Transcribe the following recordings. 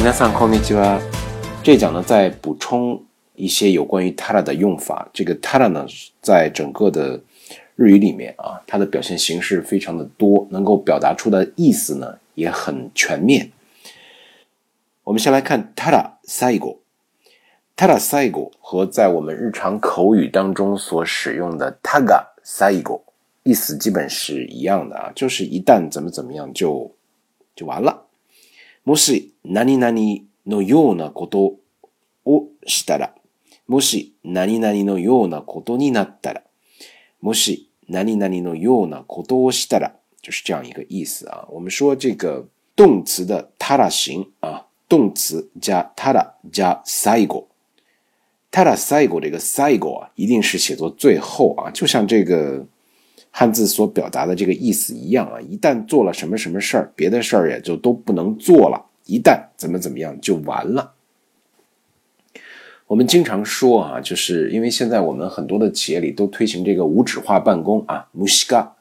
皆さんこんにちは。这讲呢，再补充一些有关于 tara 的用法。这个 tara 呢，在整个的日语里面啊，它的表现形式非常的多，能够表达出的意思呢也很全面。我们先来看 tara saigo。tara saigo 和在我们日常口语当中所使用的 taga saigo 意思基本是一样的啊，就是一旦怎么怎么样就就完了。 もし何々のようなことをしたら、もし何々のようなことになったら、もし何々のようなことをしたら，就是这样一个意思啊。我们说这个动词的たら形啊，动词加たら加最後。たら最後这个最後啊，一定是写作最后啊，就像这个汉字所表达的这个意思一样啊。一旦做了什么什么事儿，别的事儿也就都不能做了。一旦怎么怎么样就完了。我们经常说啊，就是因为现在我们很多的企业里都推行这个无纸化办公啊，無紙化。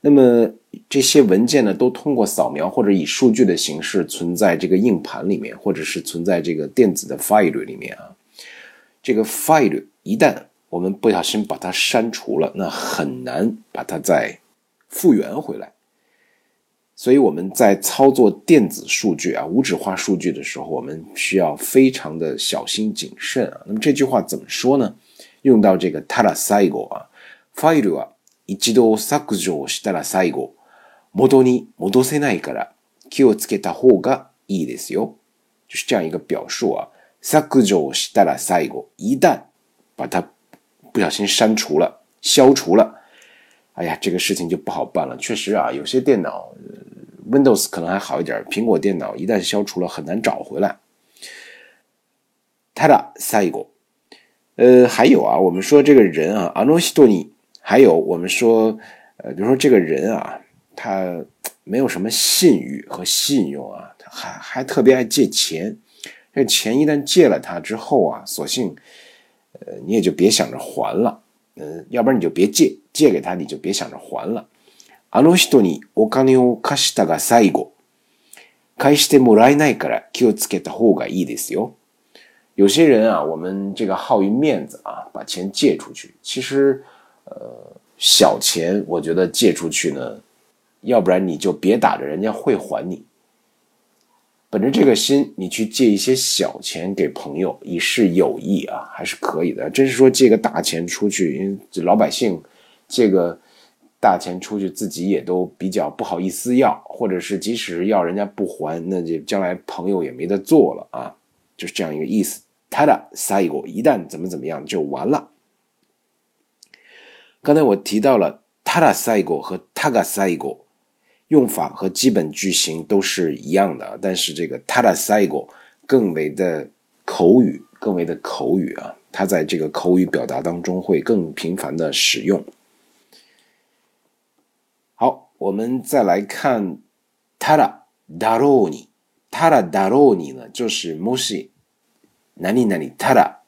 那么这些文件呢，都通过扫描或者以数据的形式存在这个硬盘里面，或者是存在这个电子的 file 里面啊。这个 file 一旦我们不小心把它删除了，那很难把它再复原回来。所以我们在操作电子数据啊、无纸化数据的时候，我们需要非常的小心谨慎啊。那么这句话怎么说呢？用到这个ただ最後啊，ファイルは一度削除したら最後元に戻せないから気をつけた方がいいですよ。就是这样一个表述啊。削除したら最後，一旦把它 不小心删除了、消除了，哎呀，这个事情就不好办了。确实啊，有些电脑。Windows 可能还好一点，苹果电脑一旦消除了，很难找回来。ただ最後，呃，还有啊，我们说这个人啊，あの人に，还有我们说，呃，比如说这个人啊，他没有什么信誉和信用啊，他还还特别爱借钱。这钱一旦借了他之后啊，索性， 呃，你也就别想着还了，嗯，要不然你就别借，借给他你就别想着还了。あの人にお金を貸したが最後、返してもらえないから気をつけた方がいいですよ。有些人啊，我们这个好于面子啊，把钱借出去。其实，呃，小钱我觉得借出去呢，要不然你就别打着人家会还你。 本着这个心，你去借一些小钱给朋友，以示友谊啊，还是可以的。真是说借个大钱出去，因为老百姓借个。大钱出去，自己也都比较不好意思要，或者是即使要人家不还，那就将来朋友也没得做了啊，就是这样一个意思。他的下一个一旦怎么怎么样就完了。刚才我提到了他的下一个和他的下一个用法和基本句型都是一样的，但是这个他的下一个更为的口语，更为的口语啊，它在这个口语表达当中会更频繁的使用。我们再来看タラダローニ，タラダローニ呢，就是もし何々タラ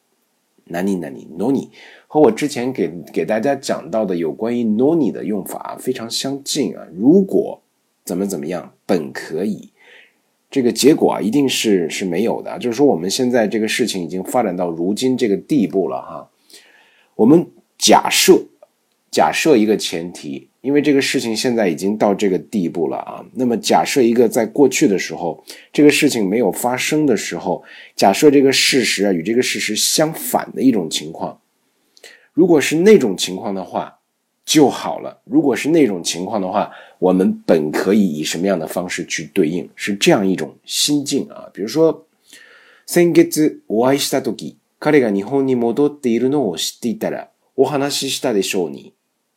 何々ノニ，和我之前给给大家讲到的有关于ノニ的用法非常相近啊。如果 怎么怎么样，本可以，这个结果啊，一定是是没有的。就是说，我们现在这个事情已经发展到如今这个地步了哈。我们假设假设一个前提。因为这个事情现在已经到这个地步了啊，那么假设一个在过去的时候，这个事情没有发生的时候，假设这个事实啊与这个事实相反的一种情况，如果是那种情况的话就好了。如果是那种情况的话，我们本可以以什么样的方式去对应？是这样一种心境啊，比如说，先月お会いしたとき、彼が日本に戻っているのを知っていたら、お話ししたでしょうに。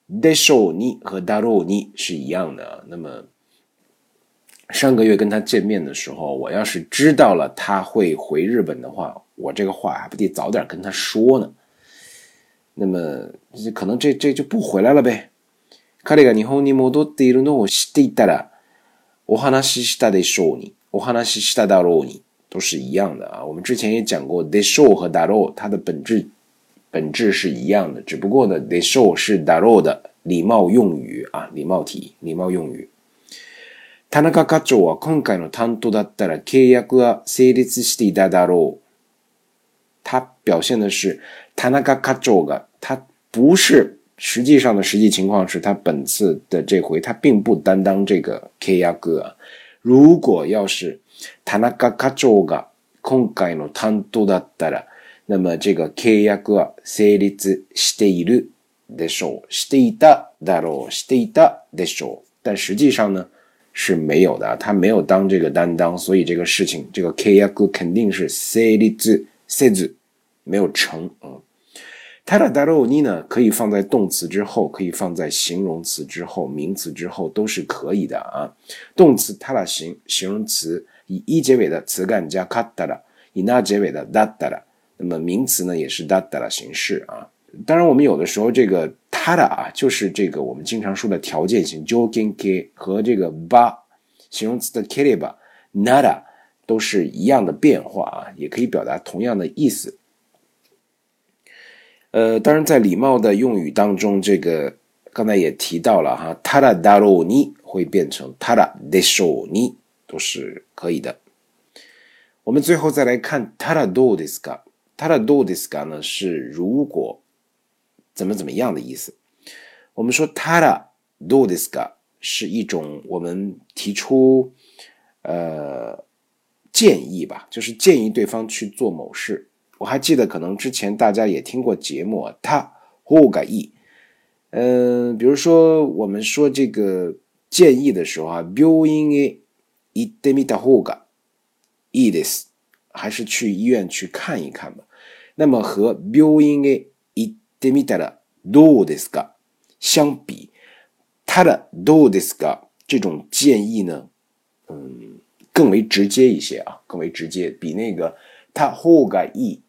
でしょうに和だろうに是一样的。那么上个月跟他见面的时候，我要是知道了他会回日本的话，我这个话还不得早点跟他说呢。 那么可能这这就不回来了呗。彼が日本に戻っているのを知っていたら、お話ししたでしょうに、お話ししただろうに都是一样的啊。我们之前也讲过，でしょう和だろう它的本质。本质是一样的，只不过呢，the show 是 daro 的礼貌用语啊，礼貌体、礼貌用语。 田中課長は今回の担当だったら契約は成立していただろう。 他表现的是田中課長が他不是实际上的实际情况是他本次的这回他并不担当这个 K 亚哥。如果要是田中課長が今回の担当だったら，那么这个 K 亚哥成立しているでしょう。していただろう。していたでしょう。但实际上呢是没有的，他没有当这个担当，所以这个事情这个 K 亚哥肯定是成立 せず没有成。嗯。タラダロ尼呢，可以放在动词之后，可以放在形容词之后，名词之后都是可以的啊。动词タラ形，形容词以一结尾的词干加カタラ，以那结尾的ダダラ。那么名词呢，也是ダダラ形式啊。当然，我们有的时候这个タラ啊，就是这个我们经常说的条件型条件形和这个バ形容词的ケレバ、ナラ 都是一样的变化啊，也可以表达同样的意思。呃，当然，在礼貌的用语当中，这个刚才也提到了哈，タラダロニ会变成タラデショニ，都是可以的。我们最后再来看タラドデスカ，タラドデスカ呢是如果怎么怎么样的意思。我们说タラドデスカ是一种我们提出呃 建议吧，就是建议对方去做某事。我还记得，可能之前大家也听过节目，他或改意，嗯，比如说我们说这个建议的时候啊，病院へ行ってみた方がいいです，还是去医院去看一看吧。那么和病院へ行ってみたらどうですか相比，他的どうですか这种建议呢，嗯， 更为直接一些啊，更为直接，比那个他或改意。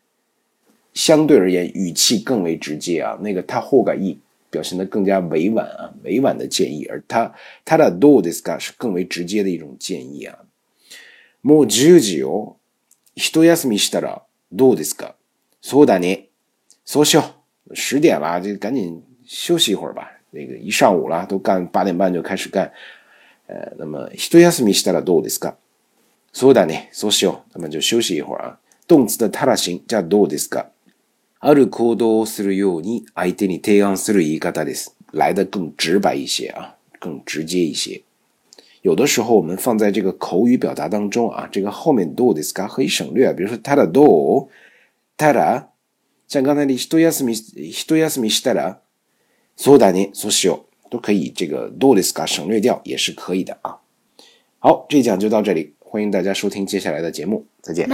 相对而言，语气更为直接啊。那个他后改意表现的更加委婉啊，委婉的建议，而他他的 do this 是更为直接的一种建议啊。もう十時よ。一休みしたらどうですか？そうだね。そうしよう。十点了，就赶紧休息一会儿吧。那个一上午了，都干八点半就开始干。呃，那么一休みしたらどうですか？ そうだね。そうしよう。那么就休息一会儿啊。动词的他的形叫どうですか？ある行動をするように相手に提案する言い方です。来的更直白一些啊，更直接一些。有的时候我们放在这个口语表达当中啊，这个后面どうですか？可以省略。比如说ただどう、ただ像刚才的一休み一休みしたらそうだね、そうしよう都可以。这个どうですか？省略掉也是可以的啊。好，这一讲就到这里，欢迎大家收听接下来的节目，再见。